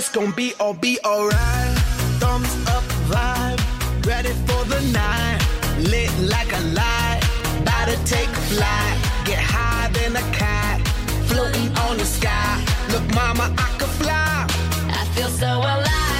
It's gonna be all be alright. Thumbs up vibe, ready for the night. Lit like a light, about to take flight. Get high than a cat, floating on the sky. Look, mama, I could fly. I feel so alive.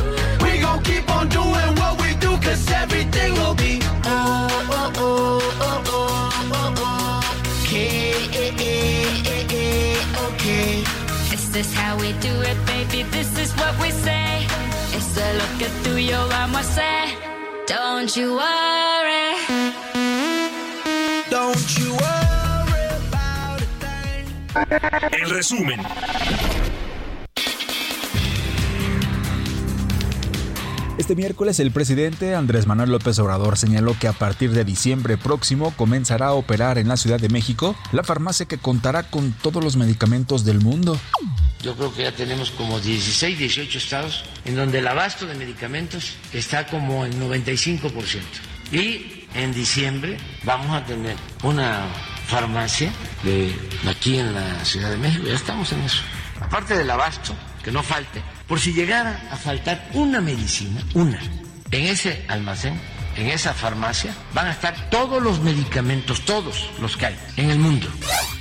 Is how we do it, baby. This is what we say. It's a look at through your armor say. Don't you worry. Don't you worry about a thing. El resumen. Este miércoles el presidente Andrés Manuel López Obrador señaló que a partir de diciembre próximo comenzará a operar en la Ciudad de México la farmacia que contará con todos los medicamentos del mundo. Yo creo que ya tenemos como 16, 18 estados en donde el abasto de medicamentos está como en 95%. Y en diciembre vamos a tener una farmacia de aquí en la Ciudad de México, ya estamos en eso. Aparte del abasto, que no falte, por si llegara a faltar una medicina, una, en ese almacén, en esa farmacia, van a estar todos los medicamentos, todos los que hay en el mundo.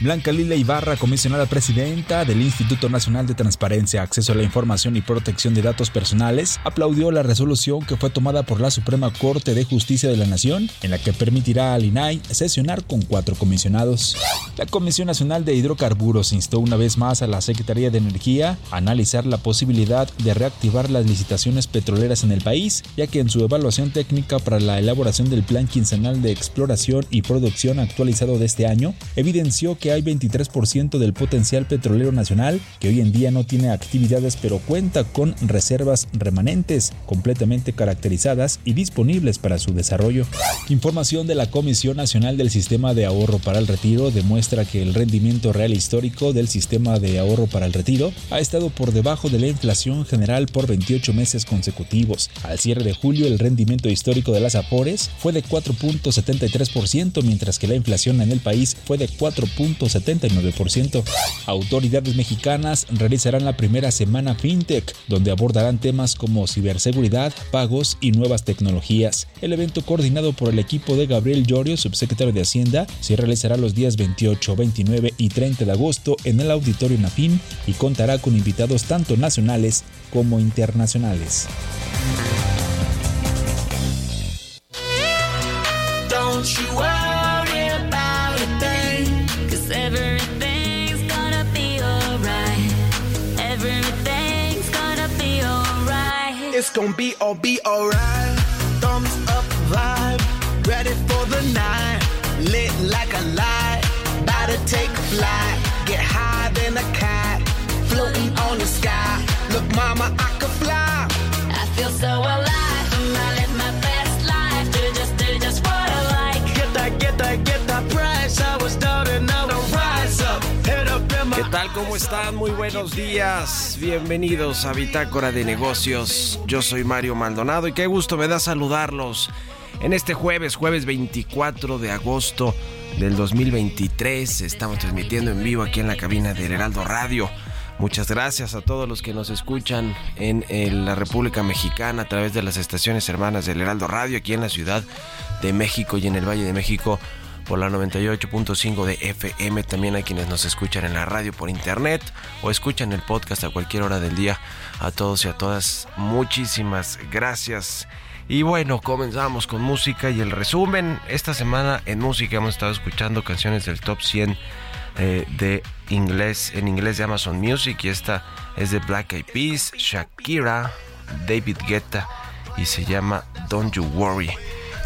Blanca Lila Ibarra, comisionada presidenta del Instituto Nacional de Transparencia, Acceso a la Información y Protección de Datos Personales, aplaudió la resolución que fue tomada por la Suprema Corte de Justicia de la Nación, en la que permitirá al INAI sesionar con cuatro comisionados. La Comisión Nacional de Hidrocarburos instó una vez más a la Secretaría de Energía a analizar la posibilidad de reactivar las licitaciones petroleras en el país, ya que en su evaluación técnica para la elaboración del Plan Quincenal de Exploración y Producción actualizado de este año, evidenció que hay 23% del potencial petrolero nacional que hoy en día no tiene actividades pero cuenta con reservas remanentes completamente caracterizadas y disponibles para su desarrollo. Información de la Comisión Nacional del Sistema de Ahorro para el Retiro demuestra que el rendimiento real histórico del sistema de ahorro para el retiro ha estado por debajo de la inflación general por 28 meses consecutivos. Al cierre de julio, el rendimiento histórico de la las fue de 4.73%, mientras que la inflación en el país fue de 4.79%. Autoridades mexicanas realizarán la primera semana FinTech, donde abordarán temas como ciberseguridad, pagos y nuevas tecnologías. El evento coordinado por el equipo de Gabriel Llorio, subsecretario de Hacienda, se realizará los días 28, 29 y 30 de agosto en el Auditorio Nafin y contará con invitados tanto nacionales como internacionales. It's gonna be all be alright. Thumbs up vibe, ready for the night. Lit like a light, about to take a flight. Get higher than a cat, floating on the sky. Look, mama, I could fly. I feel so alive. Tal? ¿Cómo están? Muy buenos días. Bienvenidos a Bitácora de Negocios. Yo soy Mario Maldonado y qué gusto me da saludarlos en este jueves, jueves 24 de agosto del 2023. Estamos transmitiendo en vivo aquí en la cabina del Heraldo Radio. Muchas gracias a todos los que nos escuchan en, en la República Mexicana a través de las estaciones hermanas del Heraldo Radio aquí en la Ciudad de México y en el Valle de México por la 98.5 de FM. También hay quienes nos escuchan en la radio por internet o escuchan el podcast a cualquier hora del día. A todos y a todas, muchísimas gracias. Y bueno, comenzamos con música y el resumen. Esta semana en música hemos estado escuchando canciones del top 100 eh, de inglés, en inglés de Amazon Music. Y esta es de Black Eyed Peas, Shakira, David Guetta y se llama Don't You Worry.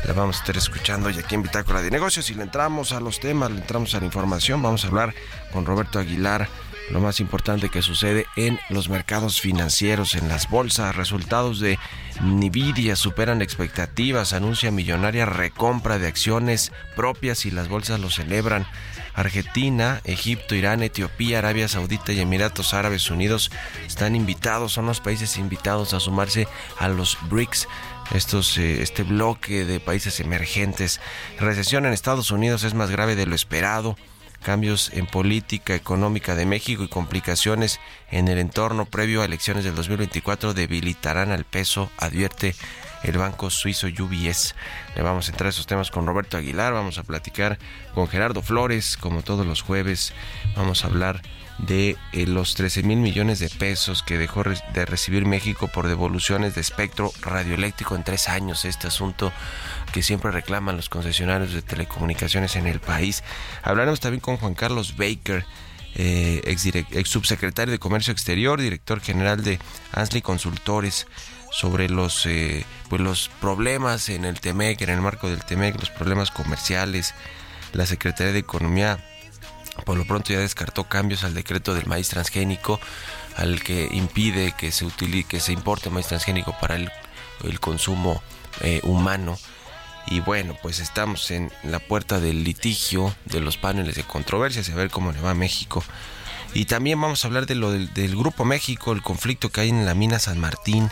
La vamos a estar escuchando hoy aquí en Bitácora de Negocios y le entramos a los temas, le entramos a la información. Vamos a hablar con Roberto Aguilar lo más importante que sucede en los mercados financieros, en las bolsas. Resultados de Nvidia superan expectativas, anuncia millonaria recompra de acciones propias y las bolsas lo celebran. Argentina, Egipto, Irán, Etiopía, Arabia Saudita y Emiratos Árabes Unidos están invitados, son los países invitados a sumarse a los BRICS estos, eh, este bloque de países emergentes. Recesión en Estados Unidos es más grave de lo esperado. Cambios en política económica de México y complicaciones en el entorno previo a elecciones del 2024 debilitarán al peso, advierte el banco suizo UBS. Le vamos a entrar a esos temas con Roberto Aguilar, vamos a platicar con Gerardo Flores, como todos los jueves. Vamos a hablar de eh, los 13 mil millones de pesos que dejó de recibir México por devoluciones de espectro radioeléctrico en tres años. Este asunto que siempre reclaman los concesionarios de telecomunicaciones en el país. Hablaremos también con Juan Carlos Baker. Eh, ex, ex subsecretario de Comercio Exterior, director general de Ansley Consultores, sobre los, eh, pues los problemas en el TEMEC, en el marco del TEMEC, los problemas comerciales. La Secretaría de Economía por lo pronto ya descartó cambios al decreto del maíz transgénico, al que impide que se utilice, que se importe maíz transgénico para el, consumo eh, humano. Y bueno, pues estamos en la puerta del litigio de los paneles de controversias, a ver cómo le va a México. Y también vamos a hablar de lo del, Grupo México, el conflicto que hay en la mina San Martín.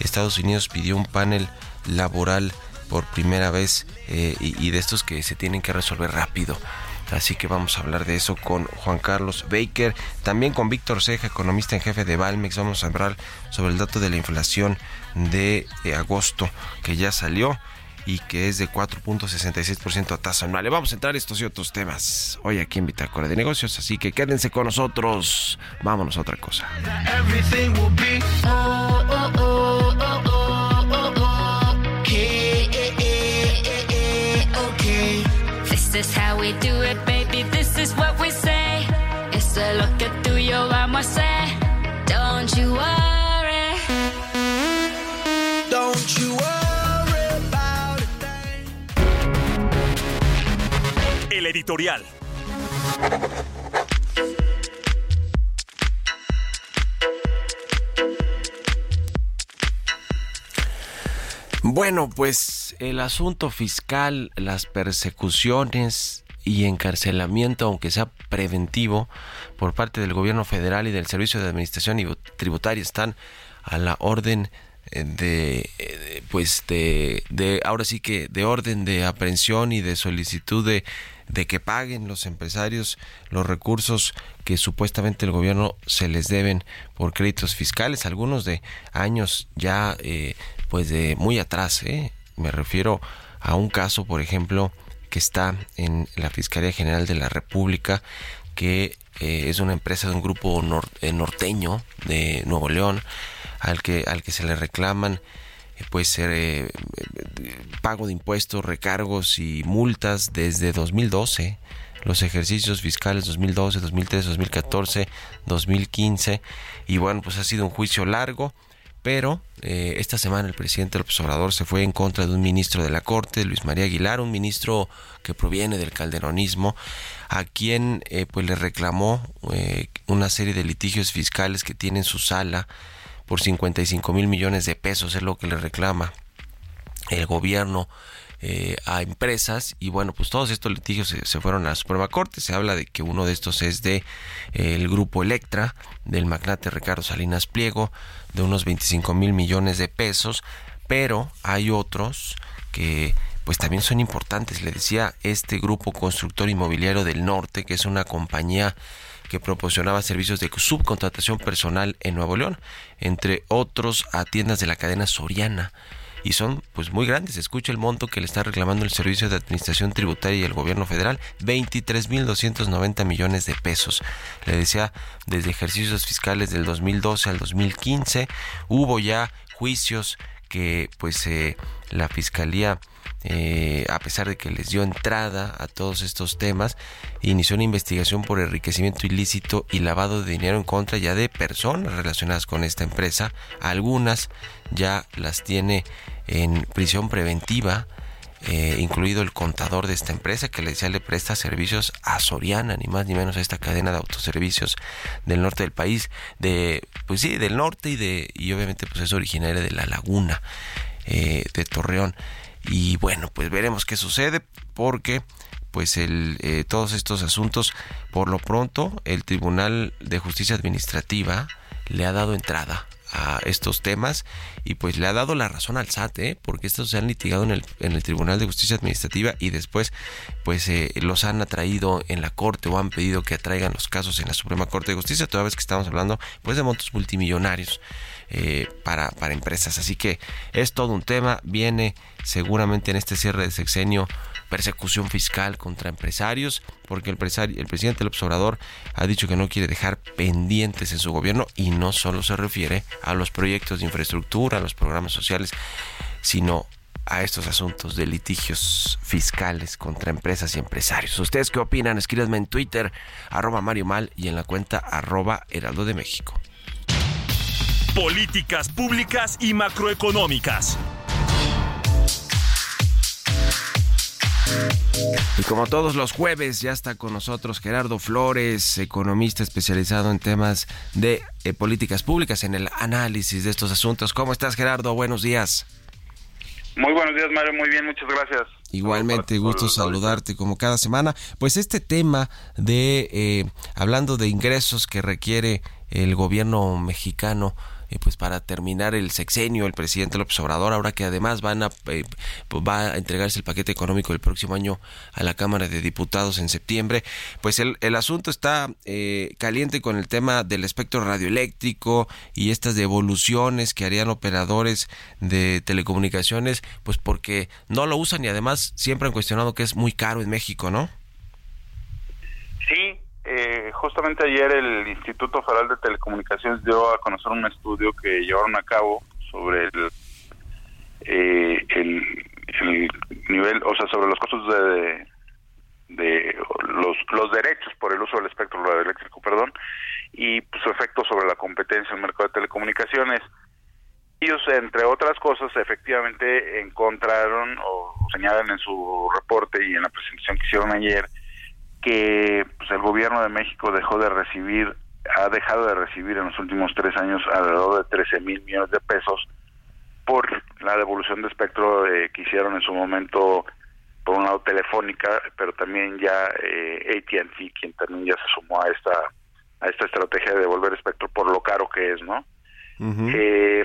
Estados Unidos pidió un panel laboral por primera vez eh, y de estos que se tienen que resolver rápido. Así que vamos a hablar de eso con Juan Carlos Baker, también con Víctor Ceja, economista en jefe de Valmex. Vamos a hablar sobre el dato de la inflación de eh, agosto que ya salió y que es de 4.66% a tasa anual. Vamos a entrar estos y otros temas hoy aquí en Bitácora de Negocios, así que quédense con nosotros. Vámonos a otra cosa. El editorial. Bueno, pues el asunto fiscal, las persecuciones y encarcelamiento, aunque sea preventivo, por parte del gobierno federal y del Servicio de Administración Tributaria están a la orden de pues de, de ahora sí que de orden de aprehensión y de solicitud de de que paguen los empresarios los recursos que supuestamente el gobierno se les deben por créditos fiscales, algunos de años ya eh, pues de muy atrás, ¿eh? me refiero a un caso, por ejemplo, que está en la Fiscalía General de la República, que eh, es una empresa de un grupo norteño de Nuevo León, al que, al que se le reclaman pues eh, pago de impuestos, recargos y multas desde 2012, los ejercicios fiscales 2012, 2013, 2014, 2015 y bueno, pues ha sido un juicio largo. Pero eh, esta semana el presidente López Obrador se fue en contra de un ministro de la Corte, Luis María Aguilar, un ministro que proviene del calderonismo, a quien eh, pues le reclamó una serie de litigios fiscales que tiene en su sala por 55 mil millones de pesos, es lo que le reclama el gobierno eh, a empresas. Y bueno pues todos estos litigios se, fueron a la Suprema Corte. Se habla de que uno de estos es de el grupo Electra del magnate Ricardo Salinas Pliego de unos 25 mil millones de pesos. Pero hay otros que pues también son importantes. Le decía este grupo constructor inmobiliario del norte que es una compañía que proporcionaba servicios de subcontratación personal en Nuevo León, entre otros a tiendas de la cadena Soriana. Y son pues muy grandes. Escucha el monto que le está reclamando el Servicio de Administración Tributaria y el Gobierno Federal, 23.290 millones de pesos. Le decía, desde ejercicios fiscales del 2012 al 2015 hubo ya juicios que pues eh, la Fiscalía eh, a pesar de que les dio entrada a todos estos temas, inició una investigación por enriquecimiento ilícito y lavado de dinero en contra ya de personas relacionadas con esta empresa. Algunas ya las tiene en prisión preventiva. Eh, incluido el contador de esta empresa que le decía le presta servicios a Soriana, ni más ni menos a esta cadena de autoservicios del norte del país, de pues sí, del norte y de y obviamente pues es originaria de la Laguna eh, de Torreón. Y bueno, pues veremos qué sucede porque pues el, eh, todos estos asuntos, por lo pronto, el Tribunal de Justicia Administrativa le ha dado entrada a estos temas y pues le ha dado la razón al SAT, ¿eh? porque estos se han litigado en el, en el Tribunal de Justicia Administrativa y después pues eh, los han atraído en la Corte o han pedido que atraigan los casos en la Suprema Corte de Justicia, toda vez que estamos hablando pues de montos multimillonarios. Eh, para, para empresas. Así que es todo un tema. Viene seguramente en este cierre de sexenio persecución fiscal contra empresarios, porque el, el presidente del observador ha dicho que no quiere dejar pendientes en su gobierno y no solo se refiere a los proyectos de infraestructura, a los programas sociales, sino a estos asuntos de litigios fiscales contra empresas y empresarios. ¿Ustedes qué opinan? Escríbanme en Twitter, arroba Mario Mal y en la cuenta arroba Heraldo de México políticas públicas y macroeconómicas. Y como todos los jueves, ya está con nosotros Gerardo Flores, economista especializado en temas de eh, políticas públicas, en el análisis de estos asuntos. ¿Cómo estás, Gerardo? Buenos días. Muy buenos días, Mario. Muy bien, muchas gracias. Igualmente, gusto saludarte como cada semana. Pues este tema de, eh, hablando de ingresos que requiere el gobierno mexicano, eh, pues para terminar el sexenio el presidente López Obrador ahora que además van a eh, pues va a entregarse el paquete económico el próximo año a la Cámara de Diputados en septiembre pues el, el asunto está eh, caliente con el tema del espectro radioeléctrico y estas devoluciones que harían operadores de telecomunicaciones pues porque no lo usan y además siempre han cuestionado que es muy caro en México ¿no? Sí, eh, justamente ayer el Instituto Federal de Telecomunicaciones dio a conocer un estudio que llevaron a cabo sobre el, eh, el, nivel, o sea, sobre los costos de, de los, los derechos por el uso del espectro radioeléctrico, perdón, y pues, su efecto sobre la competencia en el mercado de telecomunicaciones. Ellos, entre otras cosas, efectivamente encontraron o señalan en su reporte y en la presentación que hicieron ayer que pues, el gobierno de México dejó de recibir, ha dejado de recibir en los últimos tres años alrededor de 13 mil millones de pesos por la devolución de espectro eh, que hicieron en su momento por un lado Telefónica, pero también ya eh, AT&T, quien también ya se sumó a esta a esta estrategia de devolver espectro por lo caro que es, ¿no? eh,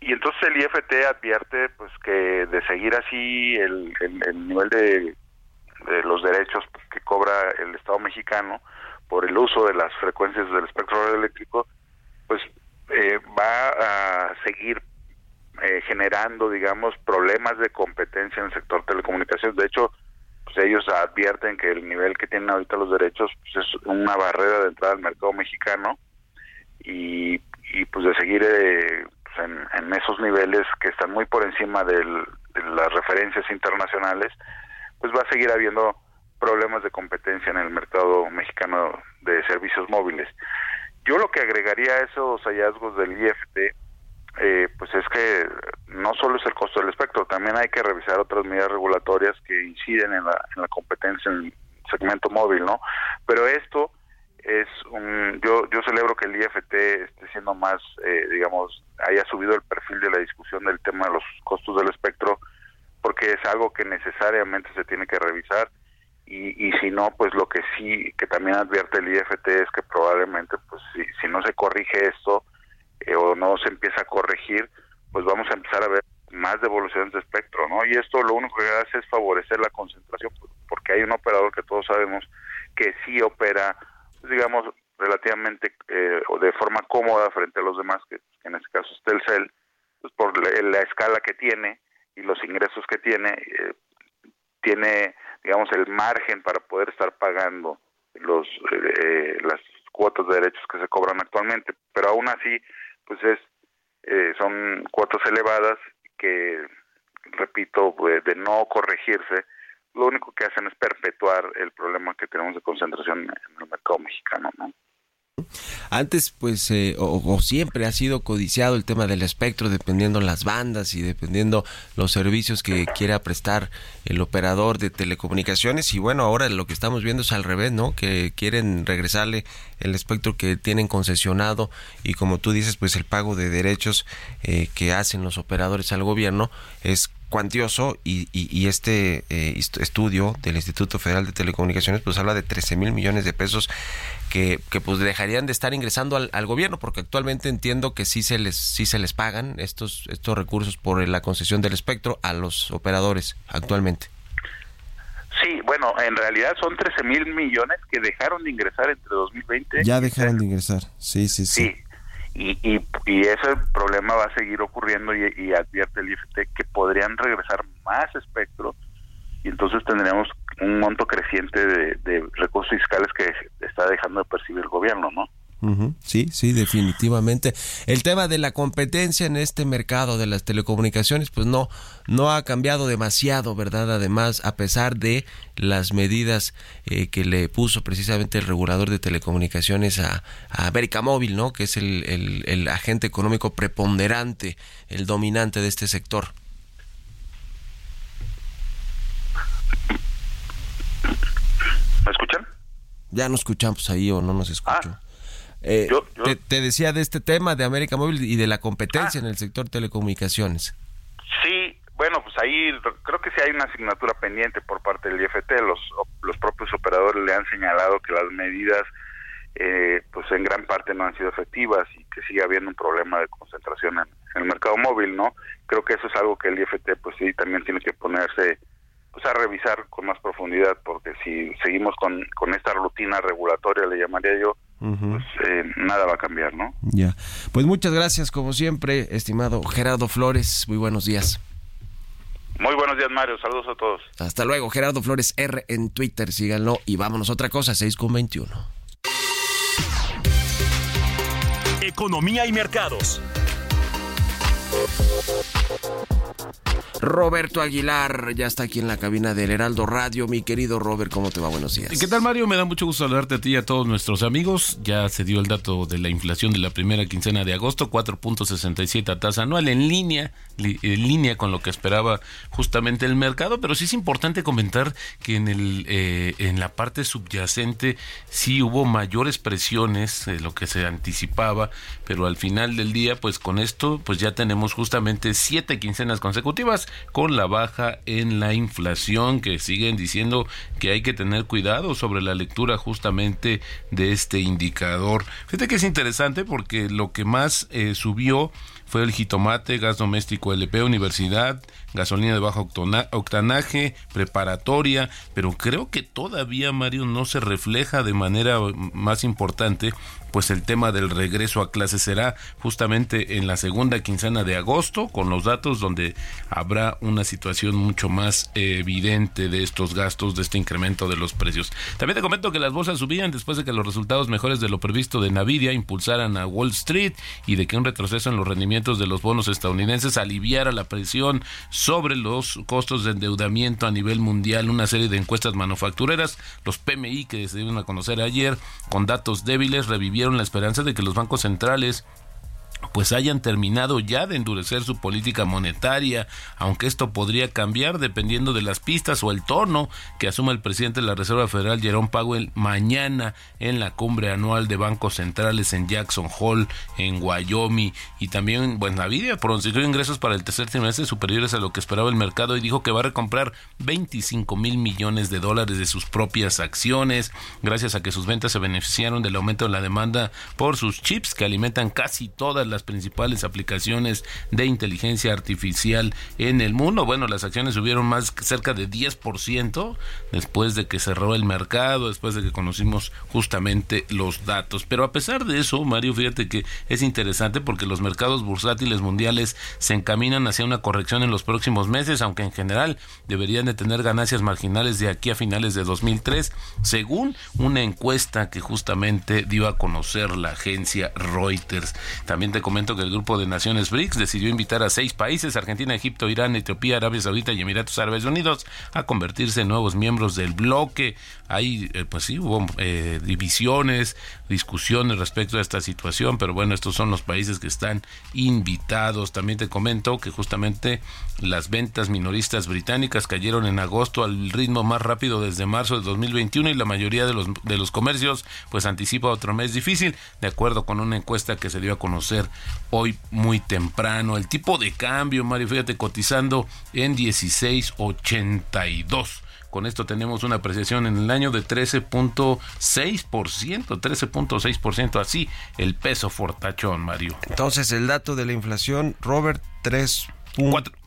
y entonces el IFT advierte pues que de seguir así el, el, nivel de, de, los derechos que cobra el Estado mexicano por el uso de las frecuencias del espectro eléctrico, pues eh, va a seguir eh, generando, digamos, problemas de competencia en el sector telecomunicaciones. De hecho, pues ellos advierten que el nivel que tienen ahorita los derechos pues es una barrera de entrada al mercado mexicano y, y pues de seguir eh, pues en, esos niveles que están muy por encima de las referencias internacionales, pues va a seguir habiendo problemas de competencia en el mercado mexicano de servicios móviles. Yo lo que agregaría a esos hallazgos del IFT, eh, pues es que no solo es el costo del espectro, también hay que revisar otras medidas regulatorias que inciden en la, en la competencia en el segmento móvil, ¿no? Pero esto es un, yo, yo celebro que el IFT esté siendo más, eh, digamos, haya subido el perfil de la discusión del tema de los costos del espectro, porque es algo que necesariamente se tiene que revisar y, y si no, pues lo que sí, que también advierte el IFT es que probablemente, pues si, si no se corrige esto eh, o no se empieza a corregir, pues vamos a empezar a ver más devoluciones de espectro, ¿no? Y esto lo único que hace es favorecer la concentración, porque hay un operador que todos sabemos que sí opera digamos, relativamente eh, o de forma cómoda frente a los demás, que, en este caso es Telcel, pues por la, escala que tiene y los ingresos que tiene, eh, tiene, digamos, el margen para poder estar pagando los eh, las cuotas de derechos que se cobran actualmente, pero aún así, pues es son cuotas elevadas que, repito, de no corregirse, lo único que hacen es perpetuar el problema que tenemos de concentración en el mercado mexicano, ¿no? Antes, pues, eh, o, siempre ha sido codiciado el tema del espectro, dependiendo las bandas y dependiendo los servicios que quiera prestar el operador de telecomunicaciones. Y bueno, ahora lo que estamos viendo es al revés, ¿no? Que quieren regresarle el espectro que tienen concesionado y como tú dices, pues el pago de derechos eh, que hacen los operadores al gobierno es cuantioso y, y, este eh, estudio del Instituto Federal de Telecomunicaciones pues habla de 13 mil millones de pesos que, que, pues dejarían de estar ingresando al, al, gobierno porque actualmente entiendo que sí se les sí se les pagan estos estos recursos por la concesión del espectro a los operadores actualmente. Sí, bueno, en realidad son 13 mil millones que dejaron de ingresar entre 2020. Ya dejaron de ingresar, sí, sí, sí. Sí, y, y, y, ese problema va a seguir ocurriendo y, advierte el IFT que podrían regresar más espectro y entonces tendríamos un monto creciente de, de recursos fiscales que está dejando de percibir el gobierno, ¿no? Sí, sí, definitivamente. El tema de la competencia en este mercado de las telecomunicaciones, pues no, no ha cambiado demasiado, ¿verdad? Además, a pesar de las medidas eh, que le puso precisamente el regulador de telecomunicaciones a, América Móvil, ¿no? Que es el, el, el agente económico preponderante, el dominante de este sector. ¿Me escuchan? Ya no escuchamos ahí o no nos escuchó. Ah. Eh, te, decía de este tema de América Móvil y de la competencia ah. en el sector telecomunicaciones. Sí, bueno, pues ahí creo que sí hay una asignatura pendiente por parte del IFT. Los, los propios operadores le han señalado que las medidas, eh, pues en gran parte no han sido efectivas y que sigue habiendo un problema de concentración en, el mercado móvil, ¿no? Creo que eso es algo que el IFT, pues sí, también tiene que ponerse pues a revisar con más profundidad, porque si seguimos con, con esta rutina regulatoria, le llamaría yo, pues eh, nada va a cambiar, ¿no? Ya. Pues muchas gracias, como siempre, estimado Gerardo Flores. Muy buenos días. Muy buenos días, Mario. Saludos a todos. Hasta luego, Gerardo Flores R en Twitter. Síganlo y vámonos a otra cosa, 6 con 21. Economía y mercados. Roberto Aguilar ya está aquí en la cabina del Heraldo Radio. Mi querido Robert, ¿cómo te va? Buenos días. ¿Qué tal, Mario? Me da mucho gusto saludarte a ti y a todos nuestros amigos. Ya se dio el dato de la inflación de la primera quincena de agosto, 4.67 a tasa anual, en línea, en línea con lo que esperaba justamente el mercado. Pero sí es importante comentar que en, el, eh, en la parte subyacente sí hubo mayores presiones de lo que se anticipaba, pero al final del día, pues con esto, pues ya tenemos justamente siete quincenas consecutivas con la baja en la inflación que siguen diciendo que hay que tener cuidado sobre la lectura justamente de este indicador. Fíjate que es interesante porque lo que más eh, subió fue el jitomate, gas doméstico LP, universidad, gasolina de bajo octanaje, preparatoria, pero creo que todavía, Mario, no se refleja de manera más importante pues el tema del regreso a clase será justamente en la segunda quincena de agosto, con los datos donde habrá una situación mucho más evidente de estos gastos, de este incremento de los precios. También te comento que las bolsas subían después de que los resultados mejores de lo previsto de Nvidia impulsaran a Wall Street y de que un retroceso en los rendimientos de los bonos estadounidenses aliviara la presión sobre los costos de endeudamiento a nivel mundial. Una serie de encuestas manufactureras, los PMI que se dieron a conocer ayer, con datos débiles, revivieron la esperanza de que los bancos centrales pues hayan terminado ya de endurecer su política monetaria, aunque esto podría cambiar dependiendo de las pistas o el tono que asuma el presidente de la Reserva Federal, Jerome Powell, mañana en la cumbre anual de bancos centrales en Jackson Hole, en Wyoming, y también, pues Nvidia pronunció ingresos para el tercer trimestre superiores a lo que esperaba el mercado y dijo que va a recomprar 25 mil millones de dólares de sus propias acciones, gracias a que sus ventas se beneficiaron del aumento de la demanda por sus chips que alimentan casi las principales aplicaciones de inteligencia artificial en el mundo. Bueno, las acciones subieron más cerca de 10% después de que cerró el mercado, después de que conocimos justamente los datos. Pero a pesar de eso, Mario, fíjate que es interesante porque los mercados bursátiles mundiales se encaminan hacia una corrección en los próximos meses, aunque en general deberían de tener ganancias marginales de aquí a finales de 2003, según una encuesta que justamente dio a conocer la agencia Reuters. También te comento que el grupo de naciones BRICS decidió invitar a seis países, Argentina, Egipto, Irán, Etiopía, Arabia Saudita y Emiratos Árabes Unidos, a convertirse en nuevos miembros del bloque. Hay, eh, pues sí, hubo eh, divisiones, discusiones respecto a esta situación, pero bueno, estos son los países que están invitados. También te comento que justamente las ventas minoristas británicas cayeron en agosto al ritmo más rápido desde marzo de 2021 y la mayoría de los, de los comercios pues anticipa otro mes difícil, de acuerdo con una encuesta que se dio a conocer hoy muy temprano. El tipo de cambio, Mario, fíjate, cotizando en 1682. Con esto tenemos una apreciación en el año de 13.6%, 13.6%, así el peso fortachón, Mario. Entonces, el dato de la inflación, Robert, 3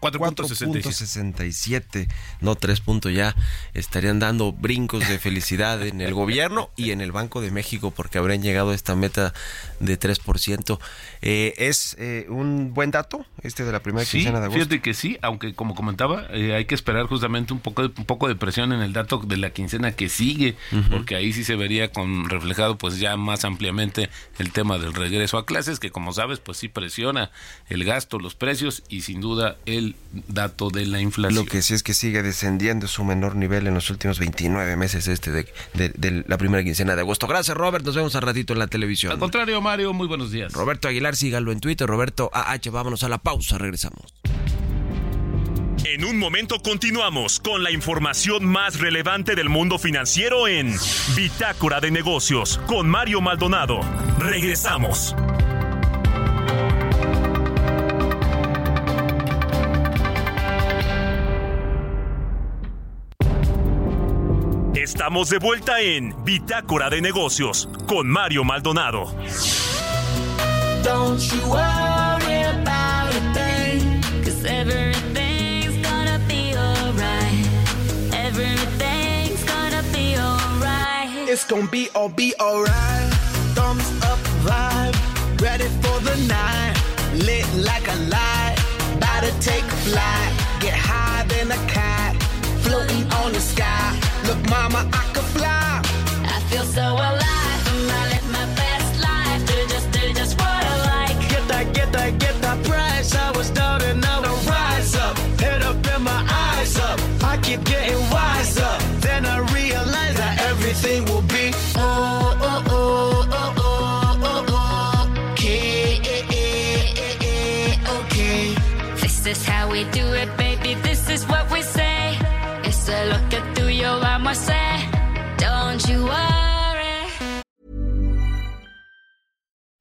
4.67, no 3 puntos ya, estarían dando brincos de felicidad en el gobierno y en el Banco de México porque habrían llegado a esta meta de 3%. Eh, ¿Es eh, un buen dato este de la primera quincena de agosto? Fíjate que sí, aunque como comentaba, eh, hay que esperar justamente un poco, de, un poco de presión en el dato de la quincena que sigue, porque ahí sí se vería con reflejado pues ya más ampliamente el tema del regreso a clases, que como sabes pues sí presiona el gasto, los precios y sin duda el dato de la inflación. Lo que sí es que sigue descendiendo su menor nivel en los últimos 29 meses este de, la primera quincena de agosto. Gracias, Robert. Nos vemos al ratito en la televisión. Al contrario, Mario, muy buenos días. Roberto Aguilar, sígalo en Twitter. Roberto AH, vámonos a la pausa. Regresamos. En un momento continuamos con la información más relevante del mundo financiero en Bitácora de Negocios con Mario Maldonado. Regresamos. Estamos de vuelta en Bitácora de Negocios con Mario Maldonado. Don't you worry about a thing, cause everything's gonna be alright. Everything's gonna be alright. It's gonna be all be alright. Thumbs up vibe, ready for the night. Lit like a light, about to take a flight. Get high than a cat, floating on the sky. Look, mama, I could fly. I feel so alive. I live my best life. Do just, do just what I like. Get that, get that, get that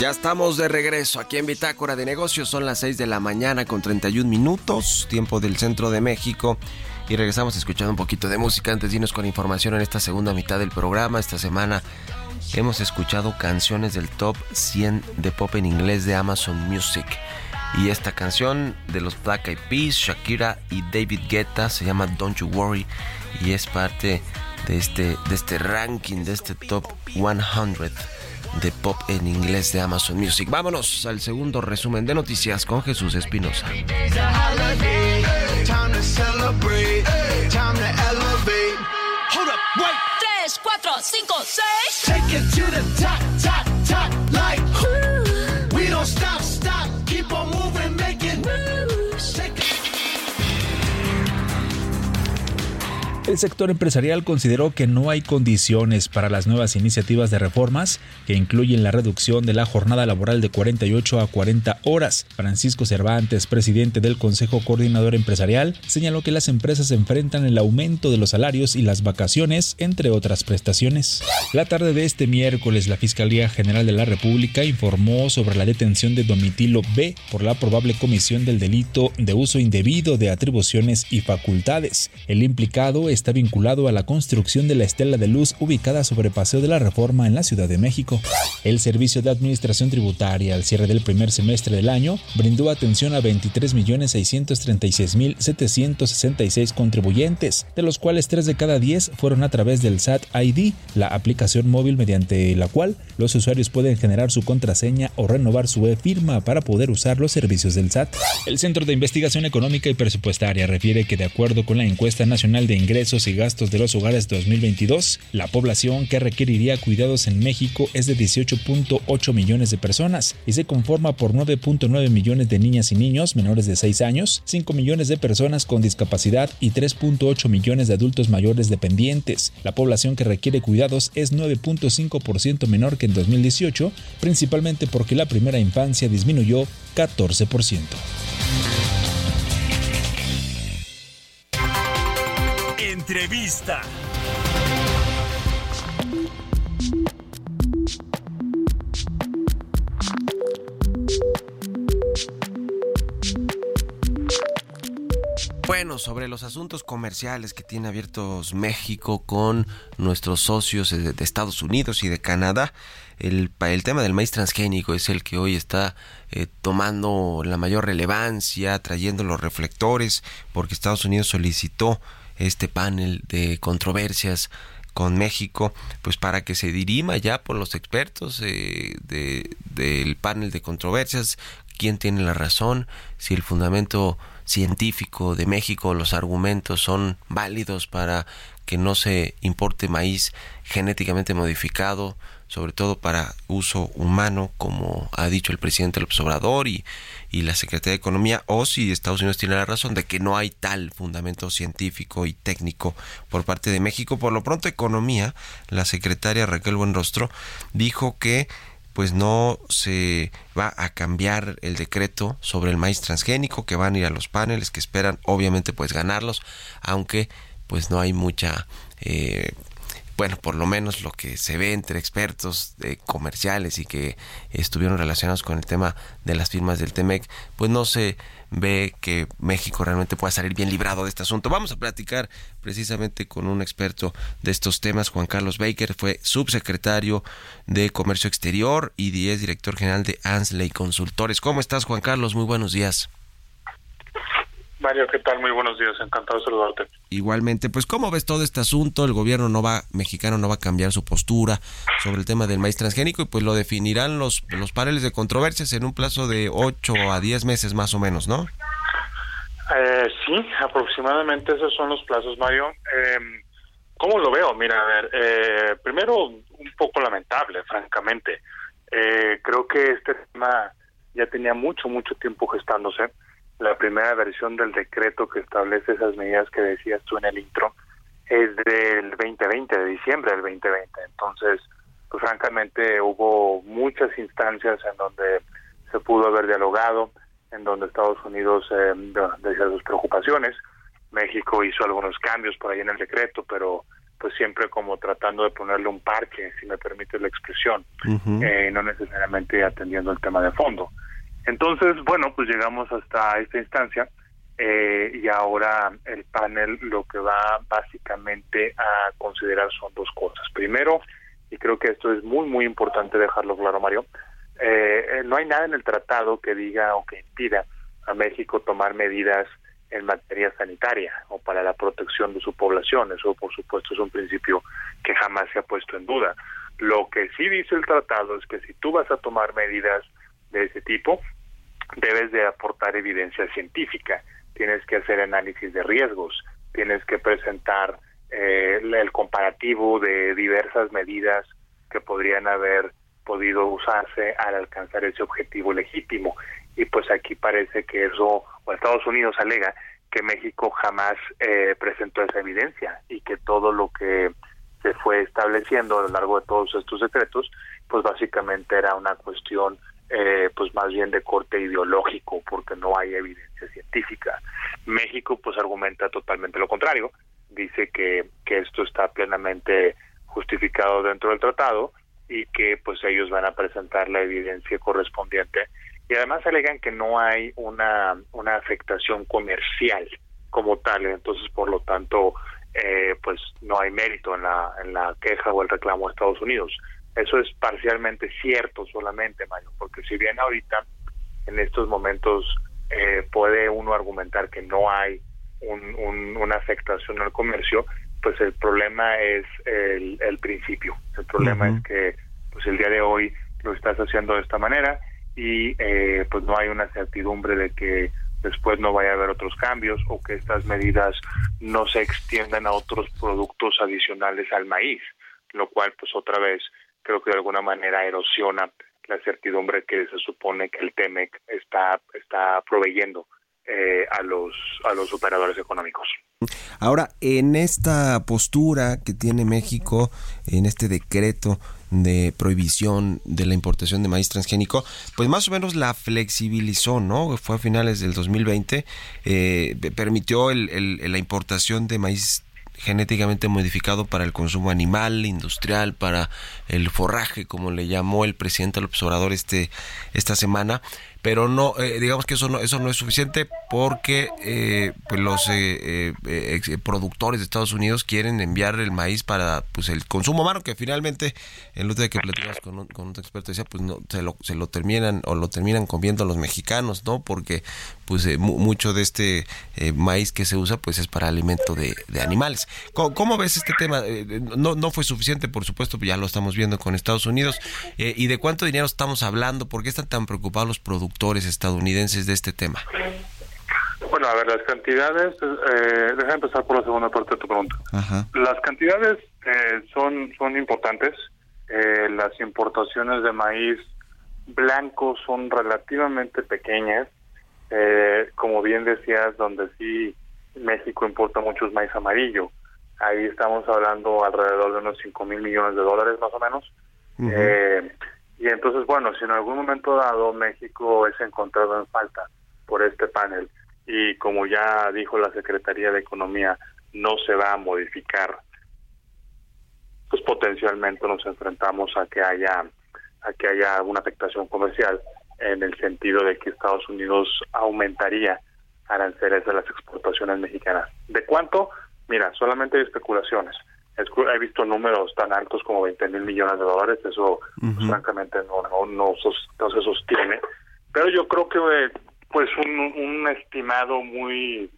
Ya estamos de regreso aquí en Bitácora de Negocios. Son las 6 de la mañana con 31 minutos, tiempo del centro de México. Y regresamos escuchando un poquito de música antes de con información en esta segunda mitad del programa. Esta semana hemos escuchado canciones del top 100 de pop en inglés de Amazon Music. Y esta canción de los Black Eyed Peas, Shakira y David Guetta se llama Don't You Worry y es parte de este, de este ranking, de este top 100 de pop en inglés de Amazon Music. Vámonos al segundo resumen de noticias con Jesús Espinosa. Hold up, wait. 3, El sector empresarial consideró que no hay condiciones para las nuevas iniciativas de reformas que incluyen la reducción de la jornada laboral de 48 a 40 horas. Francisco Cervantes, presidente del Consejo Coordinador Empresarial, señaló que las empresas enfrentan el aumento de los salarios y las vacaciones, entre otras prestaciones. La tarde de este miércoles, la Fiscalía General de la República informó sobre la detención de Domitilo B por la probable comisión del delito de uso indebido de atribuciones y facultades. El implicado está vinculado a la construcción de la estela de luz ubicada sobre Paseo de la Reforma en la Ciudad de México. El Servicio de Administración Tributaria al cierre del primer semestre del año brindó atención a 23.636.766 contribuyentes, de los cuales 3 de cada 10 fueron a través del SAT ID, la aplicación móvil mediante la cual los usuarios pueden generar su contraseña o renovar su e-firma para poder usar los servicios del SAT. El Centro de Investigación Económica y Presupuestaria refiere que de acuerdo con la encuesta nacional de ingresos y gastos de los hogares 2022, la población que requeriría cuidados en México es de 18.8 millones de personas y se conforma por 9.9 millones de niñas y niños menores de 6 años, 5 millones de personas con discapacidad y 3.8 millones de adultos mayores dependientes. La población que requiere cuidados es 9.5% menor que en 2018, principalmente porque la primera infancia disminuyó 14%. Entrevista. Bueno, sobre los asuntos comerciales que tiene abiertos México con nuestros socios de, Estados Unidos y de Canadá, el, el tema del maíz transgénico es el que hoy está eh, tomando la mayor relevancia, trayendo los reflectores, porque Estados Unidos solicitó este panel de controversias con México, pues para que se dirima ya por los expertos eh, de- del panel de controversias, quién tiene la razón, si el fundamento científico de México, los argumentos son válidos para que no se importe maíz genéticamente modificado, sobre todo para uso humano, como ha dicho el presidente López Obrador y, y la Secretaría de Economía, o si Estados Unidos tiene la razón de que no hay tal fundamento científico y técnico por parte de México. Por lo pronto, Economía, la secretaria Raquel Buenrostro, dijo que pues no se va a cambiar el decreto sobre el maíz transgénico, que van a ir a los paneles, que esperan obviamente pues ganarlos, aunque pues no hay mucha eh, bueno, por lo menos lo que se ve entre expertos eh, comerciales y que estuvieron relacionados con el tema de las firmas del TEMEC, pues no se ve que México realmente pueda salir bien librado de este asunto. Vamos a platicar precisamente con un experto de estos temas, Juan Carlos Baker, fue subsecretario de Comercio Exterior y es director general de Ansley Consultores. ¿Cómo estás, Juan Carlos? Muy buenos días. Mario, ¿qué tal? Muy buenos días, encantado de saludarte. Igualmente, pues ¿cómo ves todo este asunto? El gobierno no va, mexicano no va a cambiar su postura sobre el tema del maíz transgénico y pues lo definirán los, los paneles de controversias en un plazo de 8 a 10 meses más o menos, ¿no? Eh, sí, aproximadamente esos son los plazos, Mario. Eh, ¿Cómo lo veo? Mira, a ver, eh, primero un poco lamentable, francamente. Eh, creo que este tema ya tenía mucho, mucho tiempo gestándose. La primera versión del decreto que establece esas medidas que decías tú en el intro es del 2020, de diciembre del 2020. Entonces, pues francamente hubo muchas instancias en donde se pudo haber dialogado, en donde Estados Unidos eh, decía sus preocupaciones. México hizo algunos cambios por ahí en el decreto, pero pues siempre como tratando de ponerle un parque, si me permite la expresión, eh, no necesariamente atendiendo el tema de fondo. Entonces, bueno, pues llegamos hasta esta instancia eh, y ahora el panel lo que va básicamente a considerar son dos cosas. Primero, y creo que esto es muy, muy importante dejarlo claro, Mario, eh, no hay nada en el tratado que diga o que impida a México tomar medidas en materia sanitaria o para la protección de su población. Eso, por supuesto, es un principio que jamás se ha puesto en duda. Lo que sí dice el tratado es que si tú vas a tomar medidas de ese tipo, debes de aportar evidencia científica, tienes que hacer análisis de riesgos, tienes que presentar eh, el comparativo de diversas medidas que podrían haber podido usarse al alcanzar ese objetivo legítimo. Y pues aquí parece que eso, o Estados Unidos alega que México jamás eh, presentó esa evidencia y que todo lo que se fue estableciendo a lo largo de todos estos decretos, pues básicamente era una cuestión eh, pues más bien de corte ideológico, porque no hay evidencia científica. México pues argumenta totalmente lo contrario, dice que, que esto está plenamente justificado dentro del tratado y que pues ellos van a presentar la evidencia correspondiente y además alegan que no hay una, una afectación comercial como tal, entonces por lo tanto eh, pues no hay mérito en la, en la queja o el reclamo de Estados Unidos. Eso es parcialmente cierto solamente, Mario, porque si bien ahorita en estos momentos eh, puede uno argumentar que no hay un, una afectación al comercio, pues el problema es el, el principio. El problema es que pues el día de hoy lo estás haciendo de esta manera y eh, pues no hay una certidumbre de que después no vaya a haber otros cambios o que estas medidas no se extiendan a otros productos adicionales al maíz, lo cual pues otra vez creo que de alguna manera erosiona la certidumbre que se supone que el TEMEC está está proveyendo eh, a los a los operadores económicos. Ahora, en esta postura que tiene México, en este decreto de prohibición de la importación de maíz transgénico, pues más o menos la flexibilizó, ¿no? Fue a finales del 2020, eh, permitió la importación de maíz genéticamente modificado para el consumo animal, industrial, para el forraje, como le llamó el presidente del observador este, esta semana pero no eh, digamos que eso no eso no es suficiente porque eh, pues los eh, productores de Estados Unidos quieren enviar el maíz para pues el consumo humano que finalmente el otro día que platicamos con un, con un experto decía pues no se lo, se lo terminan o lo terminan comiendo los mexicanos no porque pues mucho de este maíz que se usa pues es para alimento de, animales. ¿Cómo, ves este tema no no fue suficiente por supuesto ya lo estamos viendo con Estados Unidos. Y de cuánto dinero estamos hablando por qué están tan preocupados los productores estadounidenses de este tema? Bueno, a ver, las cantidades, eh, deja empezar por la segunda parte de tu pregunta. Las cantidades eh, son, son importantes. Eh, las importaciones de maíz blanco son relativamente pequeñas. Eh, como bien decías, donde sí México importa muchos maíz amarillo. Ahí estamos hablando alrededor de unos 5 mil millones de dólares más o menos. eh, y entonces, bueno, si en algún momento dado México es encontrado en falta por este panel y como ya dijo la Secretaría de Economía, no se va a modificar, pues potencialmente nos enfrentamos a que haya a que haya una afectación comercial en el sentido de que Estados Unidos aumentaría aranceles de las exportaciones mexicanas. ¿De cuánto? Mira, solamente hay especulaciones he visto números tan altos como 20 mil millones de dólares, eso pues, francamente no, no, no, se sostiene. Pero yo creo que eh, pues un, un estimado muy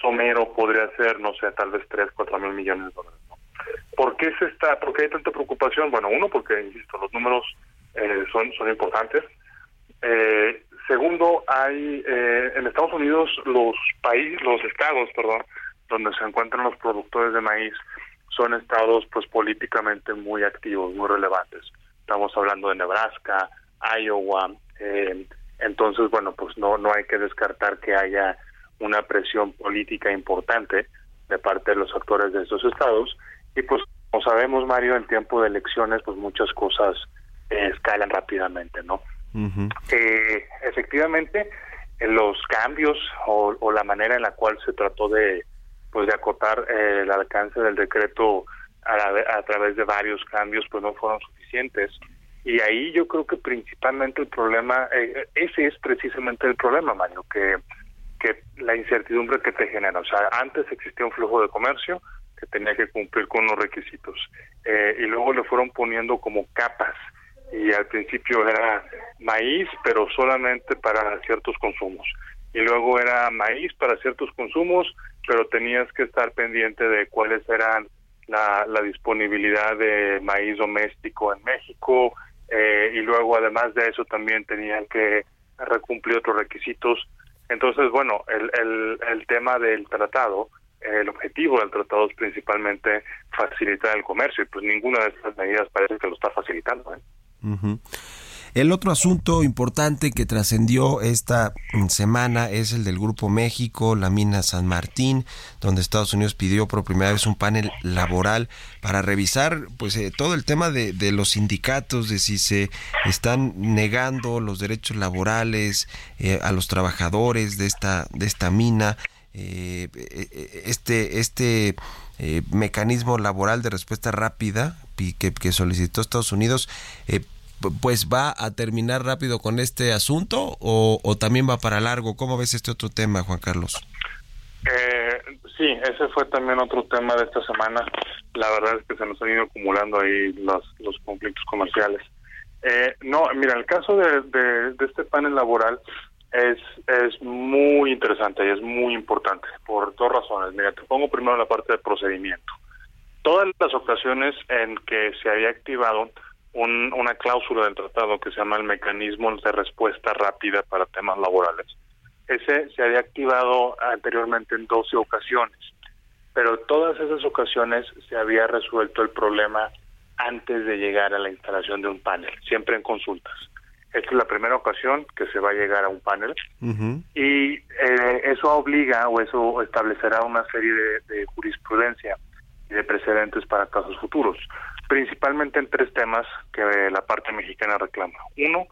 somero podría ser, no sé, tal vez 3, 4 mil millones de dólares. ¿Por qué se está, por qué hay tanta preocupación? Bueno, uno, porque, insisto, los números eh, son, son importantes. Eh, segundo, hay eh, en Estados Unidos los países, los estados, perdón, donde se encuentran los productores de maíz, son estados pues políticamente muy activos, muy relevantes. Estamos hablando de Nebraska, Iowa, eh, entonces bueno pues no no hay que descartar que haya una presión política importante de parte de los actores de esos estados y pues como sabemos, Mario, en tiempo de elecciones, pues muchas cosas eh, escalan rápidamente, ¿no? eh, efectivamente, los cambios o, la manera en la cual se trató de, pues, de acotar eh, el alcance del decreto a, a, través de varios cambios, pues no fueron suficientes. Y ahí yo creo que principalmente el problema, eh, ese es precisamente el problema, Mario, que, que la incertidumbre que te genera. O sea, antes existía un flujo de comercio, que tenía que cumplir con unos requisitos. Eh, y luego le fueron poniendo como capas. Y al principio era maíz, pero solamente para ciertos consumos. Y luego era maíz para ciertos consumos, pero tenías que estar pendiente de cuáles eran la, disponibilidad de maíz doméstico en México. Eh, y luego, además de eso, también tenían que recumplir otros requisitos. Entonces, bueno, el, el, el tema del tratado el objetivo del tratado es principalmente facilitar el comercio y pues ninguna de estas medidas parece que lo está facilitando. ¿eh? El otro asunto importante que trascendió esta semana es el del Grupo México, la mina San Martín, donde Estados Unidos pidió por primera vez un panel laboral para revisar pues eh, todo el tema de, de, los sindicatos, de si se están negando los derechos laborales eh, a los trabajadores de esta, de esta mina eh, este, este eh, mecanismo laboral de respuesta rápida que, que solicitó Estados Unidos, pues va a terminar rápido con este asunto o, también va para largo. ¿Cómo ves este otro tema, Juan Carlos? Eh, sí, ese fue también otro tema de esta semana. La verdad es que se nos han ido acumulando ahí los, los conflictos comerciales. Eh, no, mira, el caso de, de este panel laboral, es, es muy interesante y es muy importante por dos razones. Mira, te pongo primero la parte de procedimiento. Todas las ocasiones en que se había activado un, una cláusula del tratado que se llama el mecanismo de respuesta rápida para temas laborales, ese se había activado anteriormente en 12 ocasiones, pero todas esas ocasiones se había resuelto el problema antes de llegar a la instalación de un panel, siempre en consultas. Esta es la primera ocasión que se va a llegar a un panel y eh, eso obliga o eso establecerá una serie de, jurisprudencia y de precedentes para casos futuros, principalmente en tres temas que la parte mexicana reclama. Uno,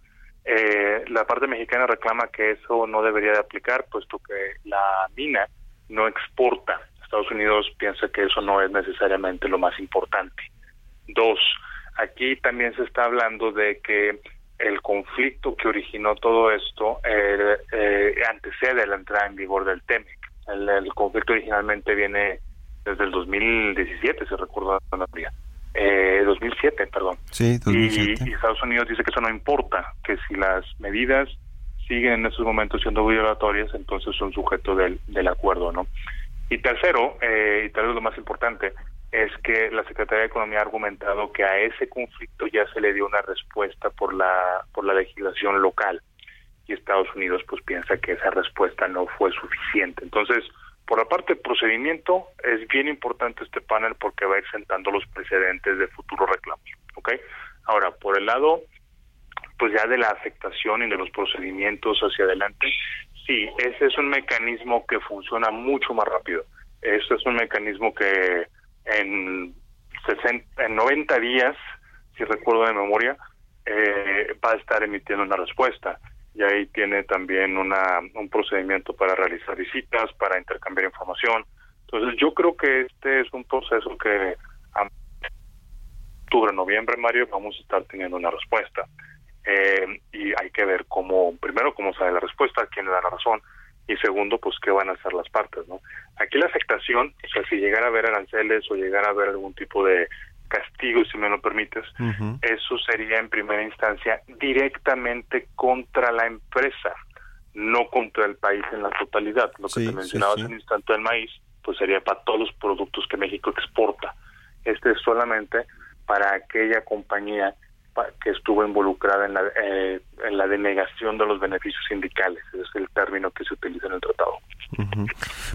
eh, la parte mexicana reclama que eso no debería de aplicar, puesto que la mina no exporta. Estados Unidos piensa que eso no es necesariamente lo más importante. Dos, aquí también se está hablando de que el conflicto que originó todo esto eh, eh, antecede a la entrada en vigor del TEMEC. El, conflicto originalmente viene desde el 2017, se recuerda la. Eh, 2007, perdón. Sí, 2007. Y, Estados Unidos dice que eso no importa, que si las medidas siguen en esos momentos siendo violatorias, entonces son sujetos del, del acuerdo, ¿no? Y tercero, eh, y tal vez lo más importante, es que la Secretaría de Economía ha argumentado que a ese conflicto ya se le dio una respuesta por la por la legislación local y Estados Unidos pues piensa que esa respuesta no fue suficiente. Entonces, por la parte del procedimiento es bien importante este panel porque va a ir sentando los precedentes de futuros reclamos, ¿ok? Ahora, por el lado pues ya de la afectación y de los procedimientos hacia adelante, sí, ese es un mecanismo que funciona mucho más rápido. Este es un mecanismo que en, 60, en 90 días, si recuerdo de memoria, eh, va a estar emitiendo una respuesta. Y ahí tiene también una, un procedimiento para realizar visitas, para intercambiar información. Entonces yo creo que este es un proceso que a octubre, noviembre, Mario, vamos a estar teniendo una respuesta. Eh, y hay que ver cómo, primero, cómo sale la respuesta, quién le da la razón, y segundo, pues qué van a hacer las partes, ¿no? Aquí la afectación, o sea, si llegara a haber aranceles o llegara a haber algún tipo de castigo, si me lo permites, eso sería en primera instancia directamente contra la empresa, no contra el país en la totalidad. Lo que te mencionabas en un instante del maíz, pues sería para todos los productos que México exporta. Este es solamente para aquella compañía que estuvo involucrada en la, eh, en la denegación de los beneficios sindicales, es el término que se utiliza en el tratado.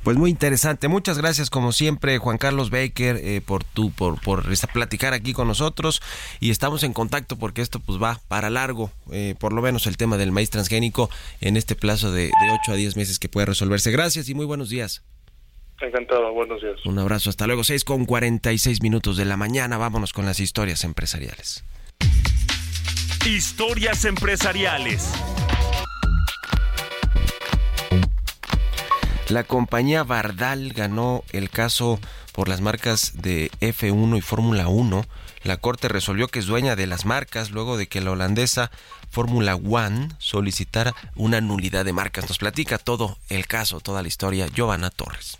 Pues muy interesante, muchas gracias como siempre Juan Carlos Baker eh, por tu por por platicar aquí con nosotros y estamos en contacto porque esto pues va para largo, eh, por lo menos el tema del maíz transgénico en este plazo de, de 8 a 10 meses que puede resolverse. Gracias y muy buenos días. Encantado, buenos días. Un abrazo, hasta luego. 6 con 46 minutos de la mañana. Vámonos con las historias empresariales. Historias empresariales. La compañía Bardal ganó el caso por las marcas de F1 y Fórmula 1. La Corte resolvió que es dueña de las marcas luego de que la holandesa Fórmula One solicitara una nulidad de marcas. Nos platica todo el caso, toda la historia, Giovanna Torres.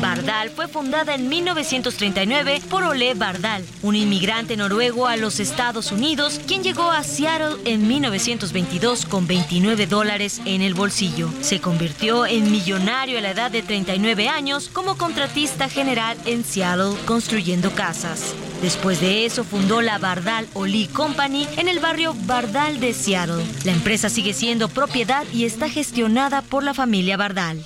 Bardal fue fundada en 1939 por Ole Bardal, un inmigrante noruego a los Estados Unidos, quien llegó a Seattle en 1922 con 29 dólares en el bolsillo. Se convirtió en millonario a la edad de 39 años como contratista general en Seattle construyendo casas. Después de eso fundó la Bardal Oli Company en el barrio Bardal de Seattle. La empresa sigue siendo propiedad y está gestionada por la familia Bardal.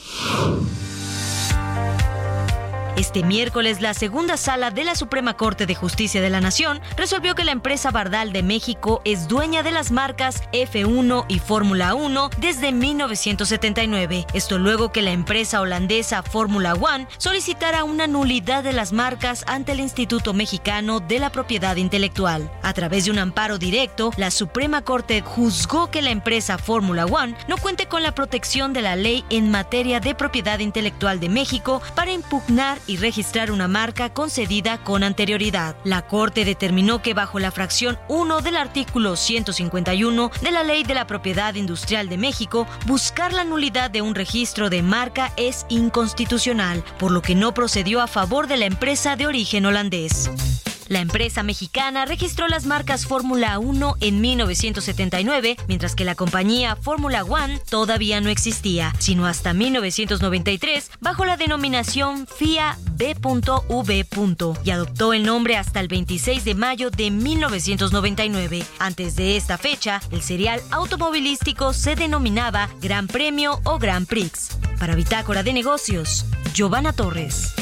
Este miércoles, la segunda sala de la Suprema Corte de Justicia de la Nación resolvió que la empresa Bardal de México es dueña de las marcas F1 y Fórmula 1 desde 1979. Esto luego que la empresa holandesa Fórmula One solicitara una nulidad de las marcas ante el Instituto Mexicano de la Propiedad Intelectual. A través de un amparo directo, la Suprema Corte juzgó que la empresa Fórmula One no cuente con la protección de la ley en materia de propiedad intelectual de México para impugnar y registrar una marca concedida con anterioridad. La Corte determinó que bajo la fracción 1 del artículo 151 de la Ley de la Propiedad Industrial de México, buscar la nulidad de un registro de marca es inconstitucional, por lo que no procedió a favor de la empresa de origen holandés. La empresa mexicana registró las marcas Fórmula 1 en 1979, mientras que la compañía Fórmula One todavía no existía, sino hasta 1993 bajo la denominación FIA B.V. y adoptó el nombre hasta el 26 de mayo de 1999. Antes de esta fecha, el serial automovilístico se denominaba Gran Premio o Gran Prix. Para Bitácora de Negocios, Giovanna Torres.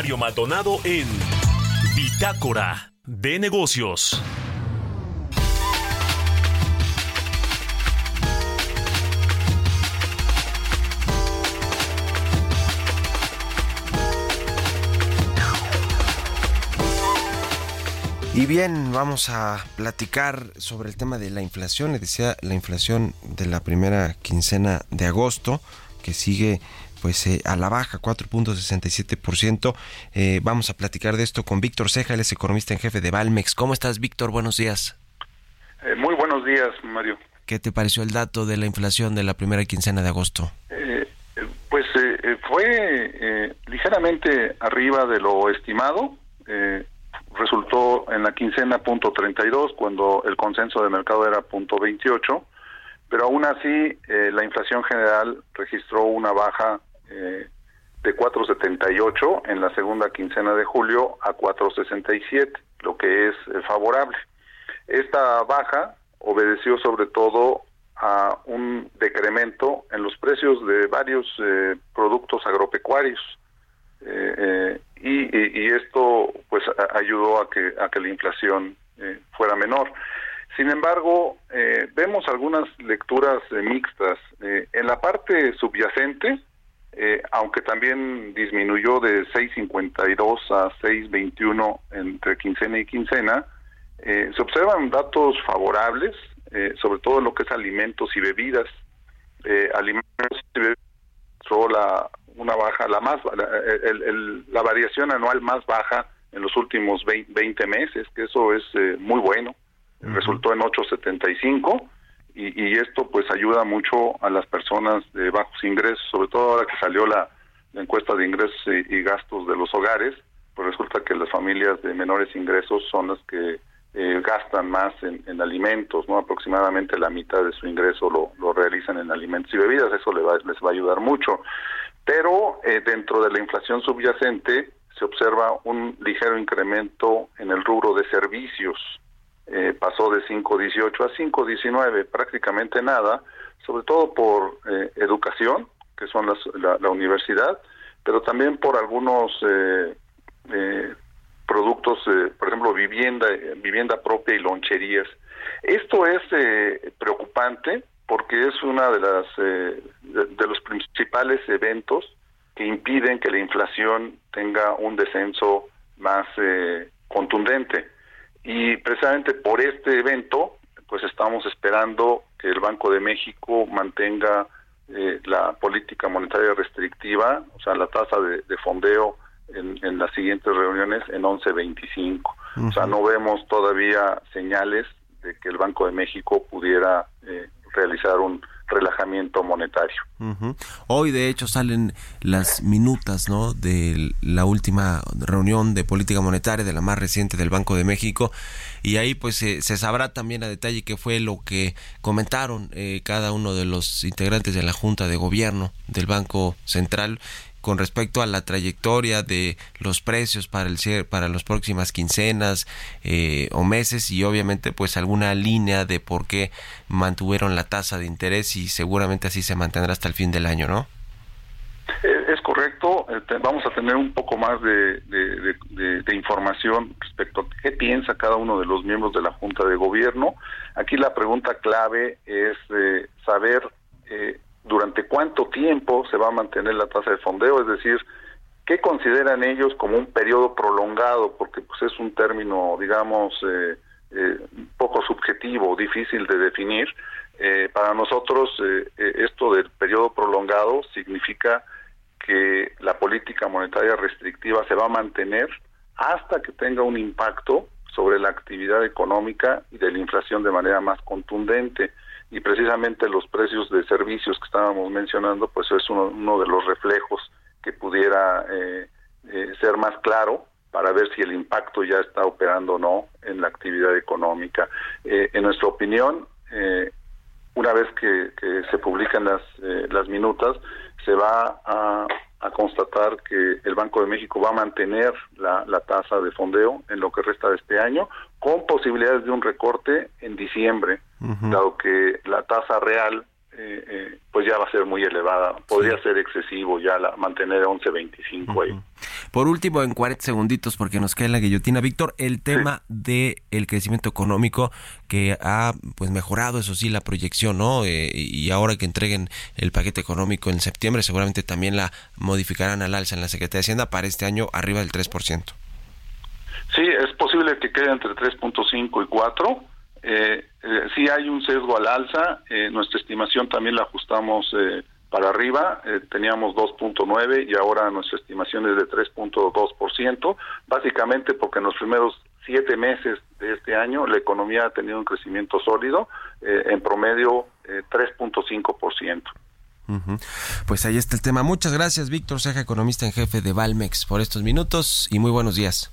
Mario Maldonado en Bitácora de Negocios. Y bien, vamos a platicar sobre el tema de la inflación. Le decía la inflación de la primera quincena de agosto, que sigue pues eh, a la baja, 4.67%. Eh, vamos a platicar de esto con Víctor Ceja, él es economista en jefe de Valmex. ¿Cómo estás, Víctor? Buenos días. Eh, muy buenos días, Mario. ¿Qué te pareció el dato de la inflación de la primera quincena de agosto? Eh, pues fue ligeramente arriba de lo estimado. resultó en la quincena punto 32 cuando el consenso de mercado era punto 28 pero aún así la inflación general registró una baja eh, de 4.78 en la segunda quincena de julio a 4.67, lo que es eh, favorable. Esta baja obedeció sobre todo a un decremento en los precios de varios eh, productos agropecuarios y, esto pues ayudó a que a que la inflación fuera menor. Sin embargo, vemos algunas lecturas mixtas. en la parte subyacente, eh, aunque también disminuyó de 6.52 a 6.21 entre quincena y quincena, eh, se observan datos favorables, eh, sobre todo en lo que es alimentos y bebidas. alimentos y bebidas la, una baja, la más, la, variación anual más baja en los últimos 20 meses, que eso es muy bueno. Resultó en 875 y, esto pues ayuda mucho a las personas de bajos ingresos, sobre todo ahora que salió la, encuesta de ingresos y, gastos de los hogares, pues resulta que las familias de menores ingresos son las que eh, gastan más en, alimentos, no aproximadamente la mitad de su ingreso lo, lo realizan en alimentos y bebidas, eso les va, les va a ayudar mucho. Pero eh, dentro de la inflación subyacente se observa un ligero incremento en el rubro de servicios, eh, pasó de 5.18 a 5.19, prácticamente nada, sobre todo por eh, educación, que son las, la, universidad, pero también por algunos eh, productos, eh, por ejemplo, vivienda, vivienda propia y loncherías. Esto es preocupante porque es una de las de, los principales eventos que impiden que la inflación tenga un descenso más contundente. Y precisamente por este evento, pues estamos esperando que el Banco de México mantenga eh, la política monetaria restrictiva, o sea, la tasa de, fondeo en, las siguientes reuniones en 11.25. O sea, no vemos todavía señales de que el Banco de México pudiera eh, realizar un relajamiento monetario. Hoy, de hecho, salen las minutas ¿no? de la última reunión de política monetaria, de la más reciente del Banco de México, y ahí pues se sabrá también a detalle qué fue lo que comentaron eh, cada uno de los integrantes de la Junta de Gobierno del Banco Central con respecto a la trayectoria de los precios para el para las próximas quincenas eh, o meses y obviamente pues alguna línea de por qué mantuvieron la tasa de interés y seguramente así se mantendrá hasta el fin del año, ¿no? Eh, es correcto, eh, vamos a tener un poco más de, de, información respecto a qué piensa cada uno de los miembros de la Junta de Gobierno. Aquí la pregunta clave es saber durante cuánto tiempo se va a mantener la tasa de fondeo, es decir, qué consideran ellos como un periodo prolongado, porque pues es un término, digamos, eh, eh, poco subjetivo, difícil de definir. Eh, para nosotros esto del periodo prolongado significa que la política monetaria restrictiva se va a mantener hasta que tenga un impacto sobre la actividad económica y de la inflación de manera más contundente y precisamente los precios de servicios que estábamos mencionando, pues es uno, de los reflejos que pudiera eh, eh, ser más claro para ver si el impacto ya está operando o no en la actividad económica. Eh, en nuestra opinión, una vez que, se publican las, las minutas, se va a, constatar que el Banco de México va a mantener la, la tasa de fondeo en lo que resta de este año, con posibilidades de un recorte en diciembre dado que la tasa real eh, eh, pues ya va a ser muy elevada. Podría ser excesivo ya la, mantener 11.25 ahí. Por último, en 40 segunditos, porque nos queda la guillotina, Víctor, el tema del el crecimiento económico que ha pues mejorado, eso sí, la proyección, ¿no? Eh, y ahora que entreguen el paquete económico en septiembre, seguramente también la modificarán al alza en la Secretaría de Hacienda para este año arriba del 3%. Sí, es posible que quede entre 3.5 y 4 eh, eh, sí hay un sesgo al alza, eh, nuestra estimación también la ajustamos eh, para arriba, teníamos 2.9 y ahora nuestra estimación es de 3.2%, básicamente porque en los primeros siete meses de este año la economía ha tenido un crecimiento sólido, en promedio 3.5%. Pues ahí está el tema. Muchas gracias, Víctor Ceja, economista en jefe de Valmex, por estos minutos y muy buenos días.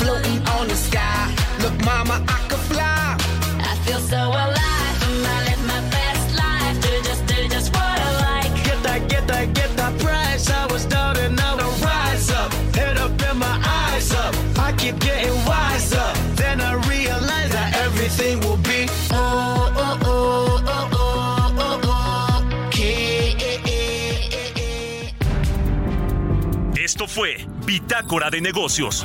Floating on the sky. Look, mama, I could fly. I feel so alive. And I live my best life. Do just, do just what I like. Get that, get that, get that price. I was down and now I rise up. Head up and my eyes up. I keep getting wiser. Then I realize that everything will be. Oh, oh, oh, oh, oh, oh, oh. Okay. Esto fue Bitácora de Negocios